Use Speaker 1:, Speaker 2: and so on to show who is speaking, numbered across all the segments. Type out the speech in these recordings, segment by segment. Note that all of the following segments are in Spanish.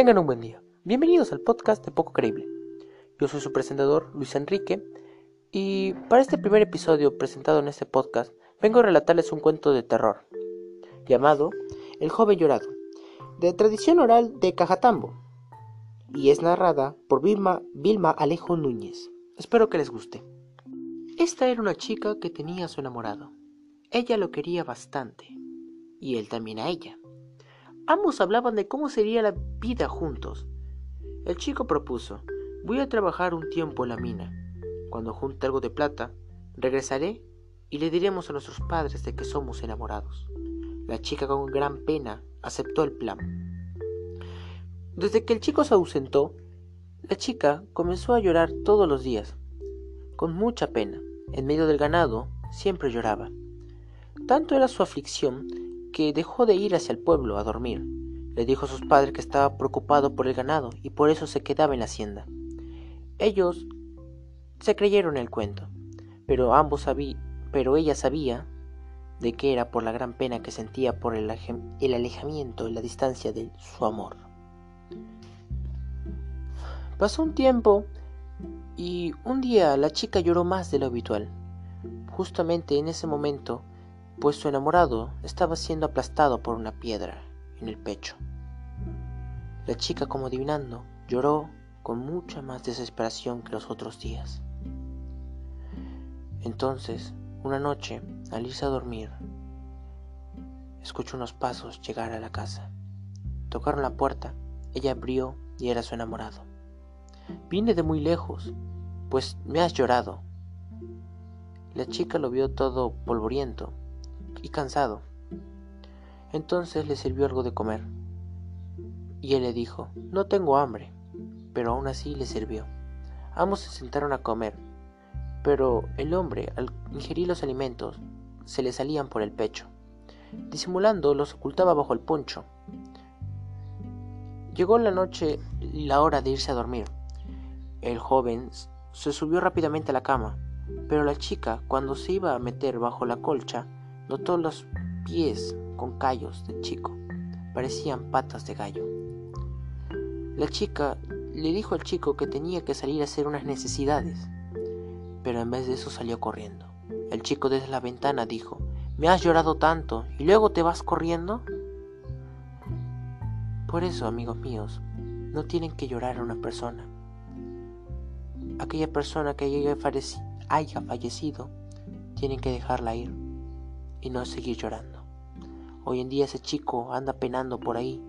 Speaker 1: Tengan un buen día. Bienvenidos al podcast de Poco Creíble. Yo soy su presentador, Luis Enrique, y para este primer episodio presentado en este podcast, vengo a relatarles un cuento de terror, llamado El joven llorado, de tradición oral de Cajatambo, y es narrada por Vilma, Vilma Alejo Núñez. Espero que les guste. Esta era una chica que tenía a su enamorado. Ella lo quería bastante, y él también a ella. Ambos hablaban de cómo sería la vida juntos. El chico propuso, voy a trabajar un tiempo en la mina. Cuando junte algo de plata, regresaré y le diremos a nuestros padres de que somos enamorados. La chica con gran pena aceptó el plan. Desde que el chico se ausentó, la chica comenzó a llorar todos los días, con mucha pena. En medio del ganado siempre lloraba. Tanto era su aflicción que dejó de ir hacia el pueblo a dormir. Le dijo a sus padres que estaba preocupado por el ganado y por eso se quedaba en la hacienda. Ellos se creyeron el cuento, pero ambos pero ella sabía de que era por la gran pena que sentía por el, el alejamiento y la distancia de su amor. Pasó un tiempo y un día la chica lloró más de lo habitual. Justamente en ese momento pues su enamorado estaba siendo aplastado por una piedra en el pecho. La chica, como adivinando, lloró con mucha más desesperación que los otros días. Entonces, una noche, al irse a dormir, escuchó unos pasos llegar a la casa. Tocaron la puerta, ella abrió y era su enamorado. Vine de muy lejos, pues me has llorado. La chica lo vio todo polvoriento y cansado. Entonces le sirvió algo de comer. Y él le dijo, no tengo hambre, pero aún así le sirvió. Ambos se sentaron a comer, pero el hombre, al ingerir los alimentos, se le salían por el pecho. Disimulando, los ocultaba bajo el poncho. Llegó la noche y la hora de irse a dormir. El joven se subió rápidamente a la cama, pero la chica, cuando se iba a meter bajo la colcha, Notó los pies con callos del chico. Parecían patas de gallo. La chica le dijo al chico que tenía que salir a hacer unas necesidades, pero en vez de eso salió corriendo. El chico desde la ventana dijo, me has llorado tanto y luego te vas corriendo. Por eso, amigos míos, no tienen que llorar a una persona. Aquella persona que haya fallecido, tienen que dejarla ir y no seguir llorando. Hoy en día ese chico anda penando por ahí,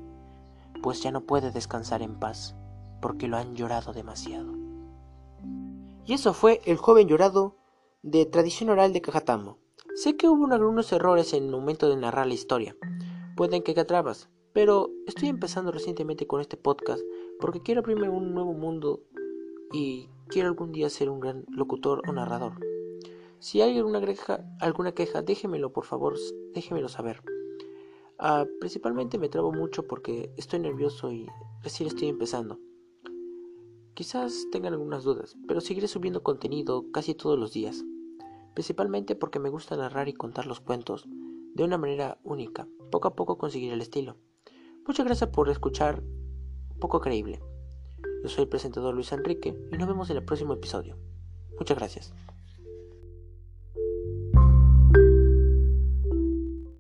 Speaker 1: pues ya no puede descansar en paz, porque lo han llorado demasiado. Y eso fue El joven llorado de tradición oral de Cajatambo. Sé que hubo algunos errores en el momento de narrar la historia, pueden que atrabas, pero estoy empezando recientemente con este podcast porque quiero abrirme un nuevo mundo y quiero algún día ser un gran locutor o narrador. Si hay alguna queja, alguna queja déjemelo por favor, déjemelo saber. Ah, principalmente me trabo mucho porque estoy nervioso y recién estoy empezando. Quizás tengan algunas dudas, pero seguiré subiendo contenido casi todos los días. Principalmente porque me gusta narrar y contar los cuentos de una manera única. Poco a poco conseguiré el estilo. Muchas gracias por escuchar Poco Creíble. Yo soy el presentador Luis Enrique y nos vemos en el próximo episodio. Muchas gracias.